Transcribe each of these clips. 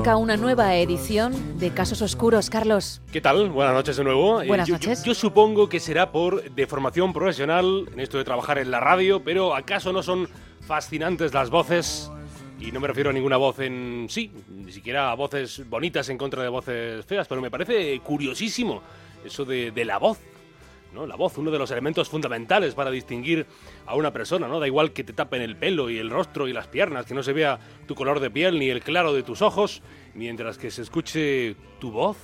arranca una nueva edición de Casos Oscuros. Carlos. ¿Qué tal? Buenas noches de nuevo. Eh, Buenas yo, noches. Yo, supongo que será por deformación profesional en esto de trabajar en la radio, pero ¿acaso no son fascinantes las voces? Y no me refiero a ninguna voz en sí, ni siquiera a voces bonitas en contra de voces feas, pero me parece curiosísimo eso de, de la voz. La voz, uno de los elementos fundamentales para distinguir a una persona, ¿no? Da igual que te tapen el pelo y el rostro y las piernas, que no se vea tu color de piel ni el claro de tus ojos, mientras que se escuche tu voz,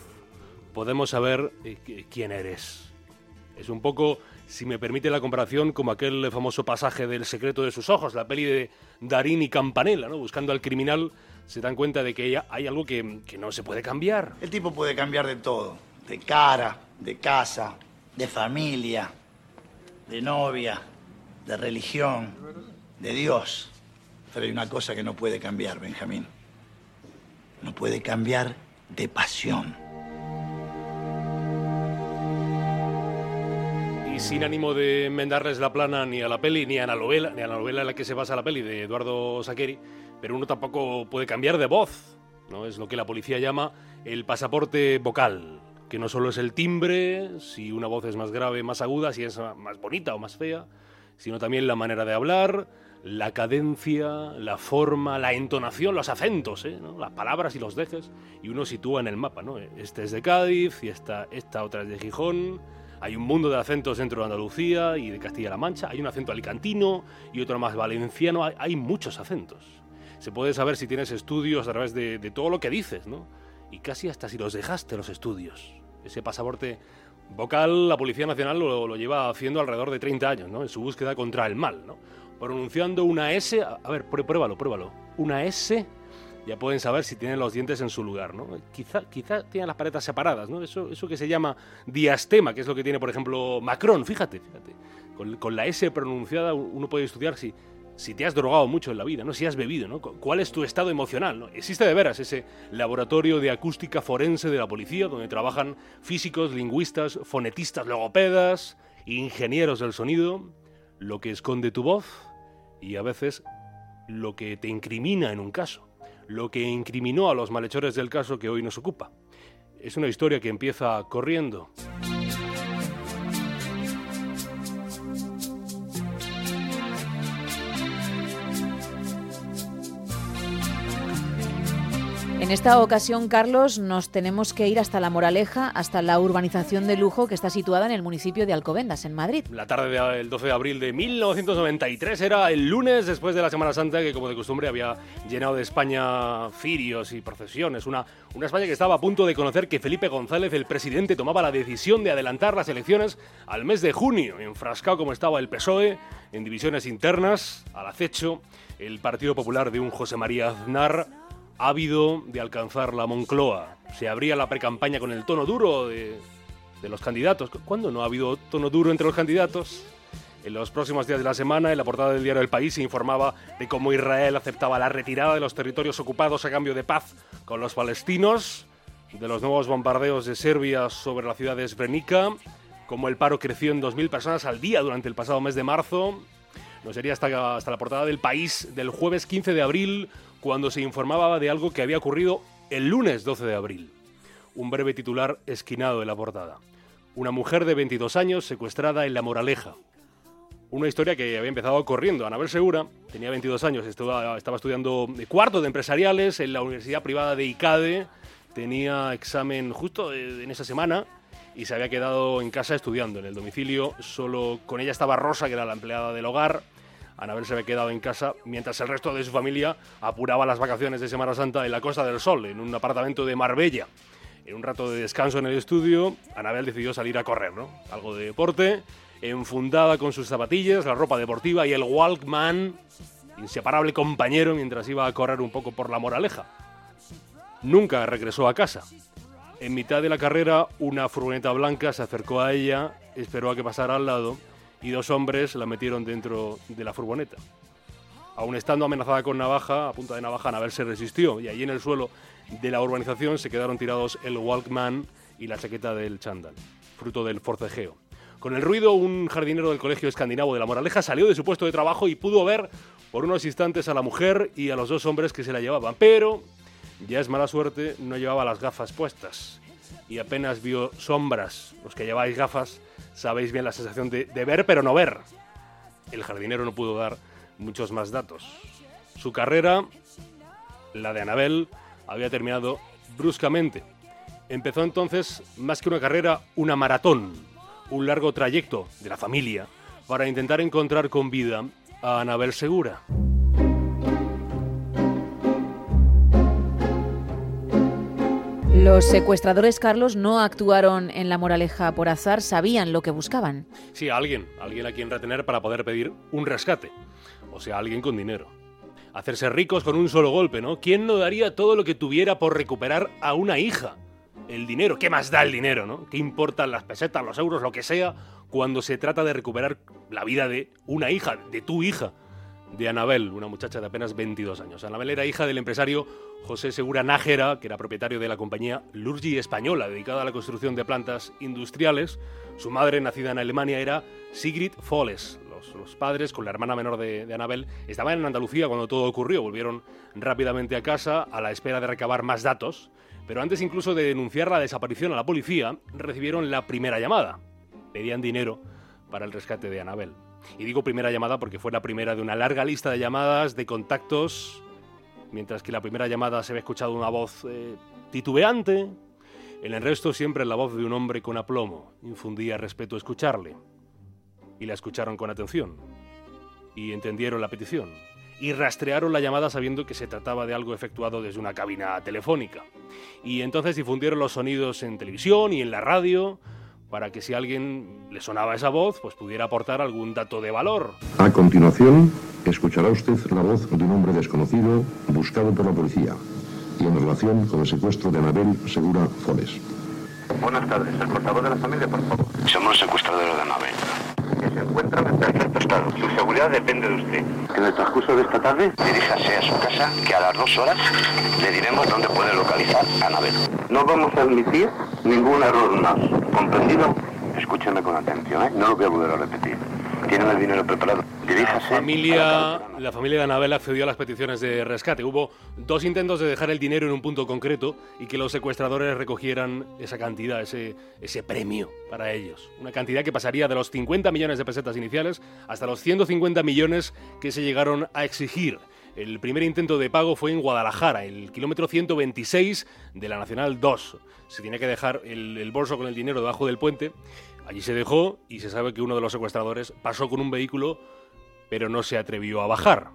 podemos saber eh, quién eres. Es un poco, si me permite la comparación, como aquel famoso pasaje del secreto de sus ojos, la peli de Darín y Campanella, ¿no? Buscando al criminal, se dan cuenta de que hay algo que, que no se puede cambiar. El tipo puede cambiar de todo, de cara, de casa, de familia, de novia, de religión, de Dios. Pero hay una cosa que no puede cambiar, Benjamín. No puede cambiar de pasión. Y sin ánimo de enmendarles la plana ni a la peli, ni a la novela, ni a la novela en la que se basa la peli de Eduardo Saqueri, pero uno tampoco puede cambiar de voz. ¿no? Es lo que la policía llama el pasaporte vocal que no solo es el timbre, si una voz es más grave, más aguda, si es más bonita o más fea, sino también la manera de hablar, la cadencia, la forma, la entonación, los acentos, ¿eh? las palabras y los dejes, y uno sitúa en el mapa, ¿no? Este es de Cádiz y esta, esta otra es de Gijón, hay un mundo de acentos dentro de Andalucía y de Castilla-La Mancha, hay un acento alicantino y otro más valenciano, hay, hay, muchos acentos. Se puede saber si tienes estudios a través de, de todo lo que dices, ¿no? Y casi hasta si los dejaste los estudios. Ese pasaporte vocal, la Policía Nacional lo, lo, lleva haciendo alrededor de 30 años, ¿no? En su búsqueda contra el mal, ¿no? Pronunciando una S, a, ver, pruébalo, pruébalo. Una S, ya pueden saber si tienen los dientes en su lugar, ¿no? Quizá, quizá tienen las paletas separadas, ¿no? Eso, eso que se llama diastema, que es lo que tiene, por ejemplo, Macron, fíjate, fíjate. Con, con la S pronunciada uno puede estudiar si si te has drogado mucho en la vida, ¿no? Si has bebido, ¿no? ¿Cuál es tu estado emocional, ¿no? Existe de veras ese laboratorio de acústica forense de la policía donde trabajan físicos, lingüistas, fonetistas, logopedas, ingenieros del sonido, lo que esconde tu voz y a veces lo que te incrimina en un caso, lo que incriminó a los malhechores del caso que hoy nos ocupa. Es una historia que empieza corriendo. En esta ocasión, Carlos, nos tenemos que ir hasta La Moraleja, hasta la urbanización de lujo que está situada en el municipio de Alcobendas, en Madrid. La tarde del 12 de abril de 1993 era el lunes después de la Semana Santa que, como de costumbre, había llenado de España firios y procesiones. Una, una España que estaba a punto de conocer que Felipe González, el presidente, tomaba la decisión de adelantar las elecciones al mes de junio, enfrascado como estaba el PSOE en divisiones internas, al acecho, el Partido Popular de un José María Aznar ávido de alcanzar la Moncloa. Se abría la precampaña con el tono duro de, los candidatos. ¿Cuándo no ha habido tono duro entre los candidatos? En los próximos días de la semana, en la portada del diario El País se informaba de cómo Israel aceptaba la retirada de los territorios ocupados a cambio de paz con los palestinos, de los nuevos bombardeos de Serbia sobre la ciudad de Srebrenica, cómo el paro creció en 2.000 personas al día durante el pasado mes de marzo. No sería hasta, hasta la portada del País del jueves 15 de abril cuando se informaba de algo que había ocurrido el lunes 12 de abril. Un breve titular esquinado en la portada. Una mujer de 22 años secuestrada en La Moraleja. Una historia que había empezado corriendo. Anabel Segura tenía 22 años, estaba, estaba estudiando cuarto de empresariales en la Universidad Privada de ICADE. Tenía examen justo en esa semana y se había quedado en casa estudiando. En el domicilio solo con ella estaba Rosa, que era la empleada del hogar. Anabel se había quedado en casa mientras el resto de su familia apuraba las vacaciones de Semana Santa en la Costa del Sol, en un apartamento de Marbella. En un rato de descanso en el estudio, Anabel decidió salir a correr, ¿no? Algo de deporte, enfundada con sus zapatillas, la ropa deportiva y el Walkman, inseparable compañero mientras iba a correr un poco por la moraleja. Nunca regresó a casa. En mitad de la carrera, una furgoneta blanca se acercó a ella, esperó a que pasara al lado y dos hombres la metieron dentro de la furgoneta. Aún estando amenazada con navaja, a punta de navaja, Anabel se resistió y allí en el suelo de la urbanización se quedaron tirados el Walkman y la chaqueta del chándal, fruto del forcejeo. Con el ruido, un jardinero del Colegio Escandinavo de la Moraleja salió de su puesto de trabajo y pudo ver por unos instantes a la mujer y a los dos hombres que se la llevaban. Pero ya es mala suerte, no llevaba las gafas puestas y apenas vio sombras. Los que lleváis gafas sabéis bien la sensación de, de ver pero no ver. El jardinero no pudo dar muchos más datos. Su carrera, la de Anabel, había terminado bruscamente. Empezó entonces, más que una carrera, una maratón, un largo trayecto de la familia para intentar encontrar con vida a Anabel Segura. Los secuestradores, Carlos, no actuaron en la moraleja por azar, sabían lo que buscaban. Sí, alguien, alguien a quien retener para poder pedir un rescate. O sea, alguien con dinero. Hacerse ricos con un solo golpe, ¿no? ¿Quién no daría todo lo que tuviera por recuperar a una hija? El dinero, ¿qué más da el dinero, no? ¿Qué importan las pesetas, los euros, lo que sea, cuando se trata de recuperar la vida de una hija, de tu hija? De Anabel, una muchacha de apenas 22 años. Anabel era hija del empresario José Segura Nájera, que era propietario de la compañía Lurgi Española, dedicada a la construcción de plantas industriales. Su madre, nacida en Alemania, era Sigrid Foles. Los, padres, con la hermana menor de, de, Anabel, estaban en Andalucía cuando todo ocurrió. Volvieron rápidamente a casa a la espera de recabar más datos. Pero antes incluso de denunciar la desaparición a la policía, recibieron la primera llamada. Pedían dinero para el rescate de Anabel. Y digo primera llamada porque fue la primera de una larga lista de llamadas, de contactos, mientras que la primera llamada se había escuchado una voz eh, titubeante, en el resto siempre la voz de un hombre con aplomo. Infundía respeto escucharle. Y la escucharon con atención. Y entendieron la petición. Y rastrearon la llamada sabiendo que se trataba de algo efectuado desde una cabina telefónica. Y entonces difundieron los sonidos en televisión y en la radio, para que si a alguien le sonaba esa voz, pues pudiera aportar algún dato de valor. A continuación, escuchará usted la voz de un hombre desconocido buscado por la policía y en relación con el secuestro de Anabel Segura Foles. Buenas tardes, el portavoz de la familia, por favor. Somos secuestradores de Anabel. Que se encuentran en perfecto estado. Su seguridad depende de usted. En el transcurso de esta tarde, diríjase a su casa, que a las dos horas le diremos dónde puede localizar a Anabel. No vamos a admitir ningún error más. ¿Comprendido? Escúcheme con atención, ¿eh? No lo voy a volver a repetir. Tienen el dinero preparado. La familia, la familia de Anabel accedió a las peticiones de rescate. Hubo dos intentos de dejar el dinero en un punto concreto y que los secuestradores recogieran esa cantidad, ese, ese premio para ellos. Una cantidad que pasaría de los 50 millones de pesetas iniciales hasta los 150 millones que se llegaron a exigir. El primer intento de pago fue en Guadalajara, el kilómetro 126 de la Nacional 2. Se tiene que dejar el, el, bolso con el dinero debajo del puente. Allí se dejó y se sabe que uno de los secuestradores pasó con un vehículo, pero no se atrevió a bajar.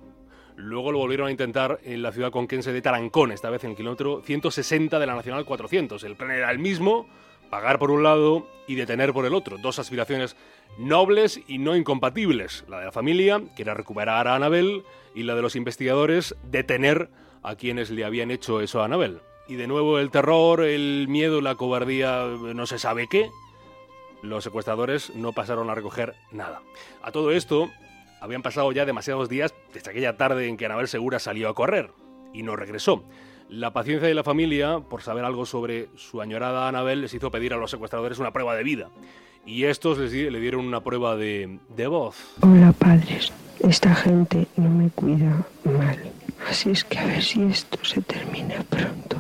Luego lo volvieron a intentar en la ciudad conquense de Tarancón, esta vez en el kilómetro 160 de la Nacional 400. El plan era el mismo, pagar por un lado y detener por el otro. Dos aspiraciones nobles y no incompatibles. La de la familia, que era recuperar a Anabel, y la de los investigadores, detener a quienes le habían hecho eso a Anabel. Y de nuevo el terror, el miedo, la cobardía, no se sabe qué. Los secuestradores no pasaron a recoger nada. A todo esto, habían pasado ya demasiados días desde aquella tarde en que Anabel Segura salió a correr y no regresó. La paciencia de la familia, por saber algo sobre su añorada Anabel, les hizo pedir a los secuestradores una prueba de vida. Y estos les le dieron una prueba de, de voz. Hola padres, esta gente no me cuida mal. Así es que a ver si esto se termina pronto.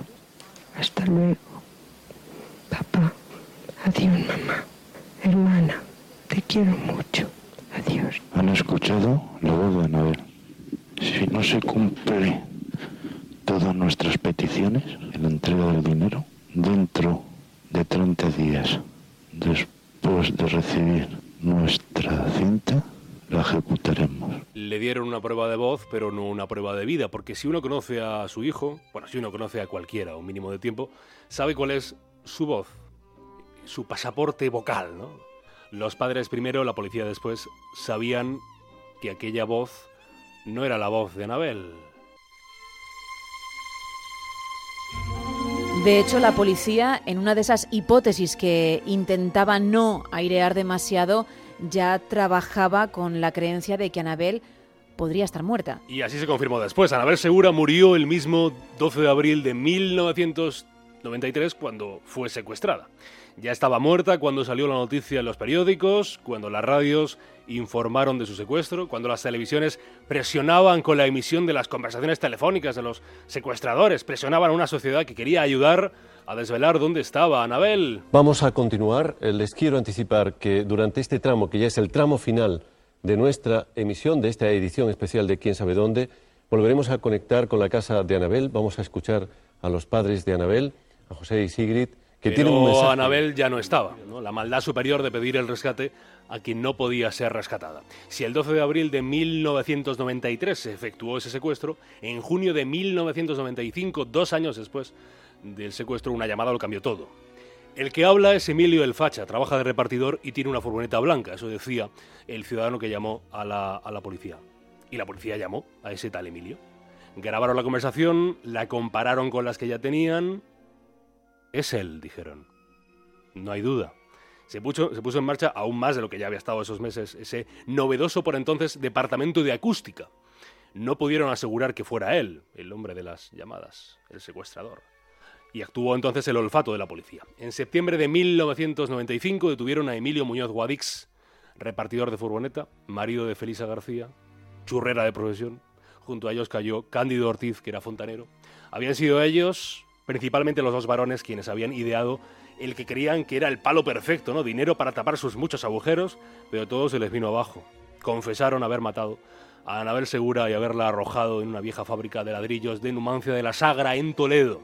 Hasta luego. Papá, adiós mamá. Hermana, te quiero mucho. Adiós. ¿Han escuchado la voz de Anabel? Si no se cumple todas nuestras peticiones la entrega del dinero, dentro de 30 días, después de recibir nuestra cinta, la ejecutaremos. Le dieron una prueba de voz, pero no una prueba de vida, porque si uno conoce a su hijo, bueno, si uno conoce a cualquiera, un mínimo de tiempo, sabe cuál es su voz, su pasaporte vocal, ¿no? Los padres primero, la policía después, sabían que aquella voz no era la voz de Anabel. De hecho, la policía, en una de esas hipótesis que intentaba no airear demasiado, ya trabajaba con la creencia de que Anabel podría estar muerta. Y así se confirmó después. Anabel Segura murió el mismo 12 de abril de 1993 cuando fue secuestrada. Ya estaba muerta cuando salió la noticia en los periódicos, cuando las radios informaron de su secuestro, cuando las televisiones presionaban con la emisión de las conversaciones telefónicas de los secuestradores, presionaban a una sociedad que quería ayudar a desvelar dónde estaba Anabel. Vamos a continuar. Les quiero anticipar que durante este tramo, que ya es el tramo final de nuestra emisión, de esta edición especial de Quién sabe dónde, volveremos a conectar con la casa de Anabel. Vamos a escuchar a los padres de Anabel, a José y Sigrid, que Pero tienen un mensaje. Anabel ya no estaba. ¿no? La maldad superior de pedir el rescate a quien no podía ser rescatada. Si el 12 de abril de 1993 se efectuó ese secuestro, en junio de 1995, dos años después del secuestro, una llamada lo cambió todo. El que habla es Emilio El Facha, trabaja de repartidor y tiene una furgoneta blanca, eso decía el ciudadano que llamó a la, a la policía. Y la policía llamó a ese tal Emilio. Grabaron la conversación, la compararon con las que ya tenían. Es él, dijeron. No hay duda. Se puso, en marcha aún más de lo que ya había estado esos meses, ese novedoso por entonces departamento de acústica. No pudieron asegurar que fuera él, el hombre de las llamadas, el secuestrador. Y actuó entonces el olfato de la policía. En septiembre de 1995 detuvieron a Emilio Muñoz Guadix, repartidor de furgoneta, marido de Felisa García, churrera de profesión. Junto a ellos cayó Cándido Ortiz, que era fontanero. Habían sido ellos, principalmente los dos varones, quienes habían ideado el que creían que era el palo perfecto, ¿no? Dinero para tapar sus muchos agujeros, pero todo se les vino abajo. Confesaron haber matado a Anabel Segura y haberla arrojado en una vieja fábrica de ladrillos de Numancia de la Sagra, en Toledo.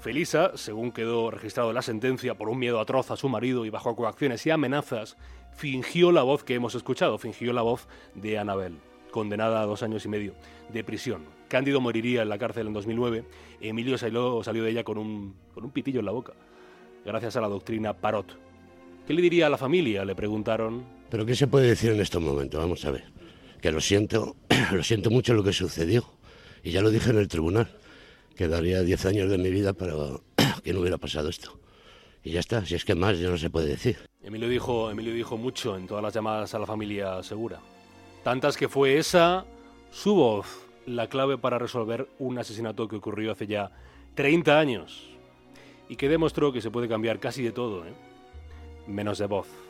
Felisa, según quedó registrado la sentencia por un miedo atroz a su marido y bajo coacciones y amenazas, fingió la voz que hemos escuchado, fingió la voz de Anabel, condenada a dos años y medio de prisión. Cándido moriría en la cárcel en 2009, Emilio salió, salió de ella con un, con un pitillo en la boca, gracias a la doctrina Parot. ¿Qué le diría a la familia? Le preguntaron. Pero ¿qué se puede decir en estos momentos? Vamos a ver. Que lo siento, lo siento mucho lo que sucedió. Y ya lo dije en el tribunal, que daría 10 años de mi vida para que no hubiera pasado esto. Y ya está, si es que más ya no se puede decir. Emilio dijo, Emilio dijo mucho en todas las llamadas a la familia segura. Tantas que fue esa, su voz, la clave para resolver un asesinato que ocurrió hace ya 30 años y que demostró que se puede cambiar casi de todo, ¿eh? menos de voz.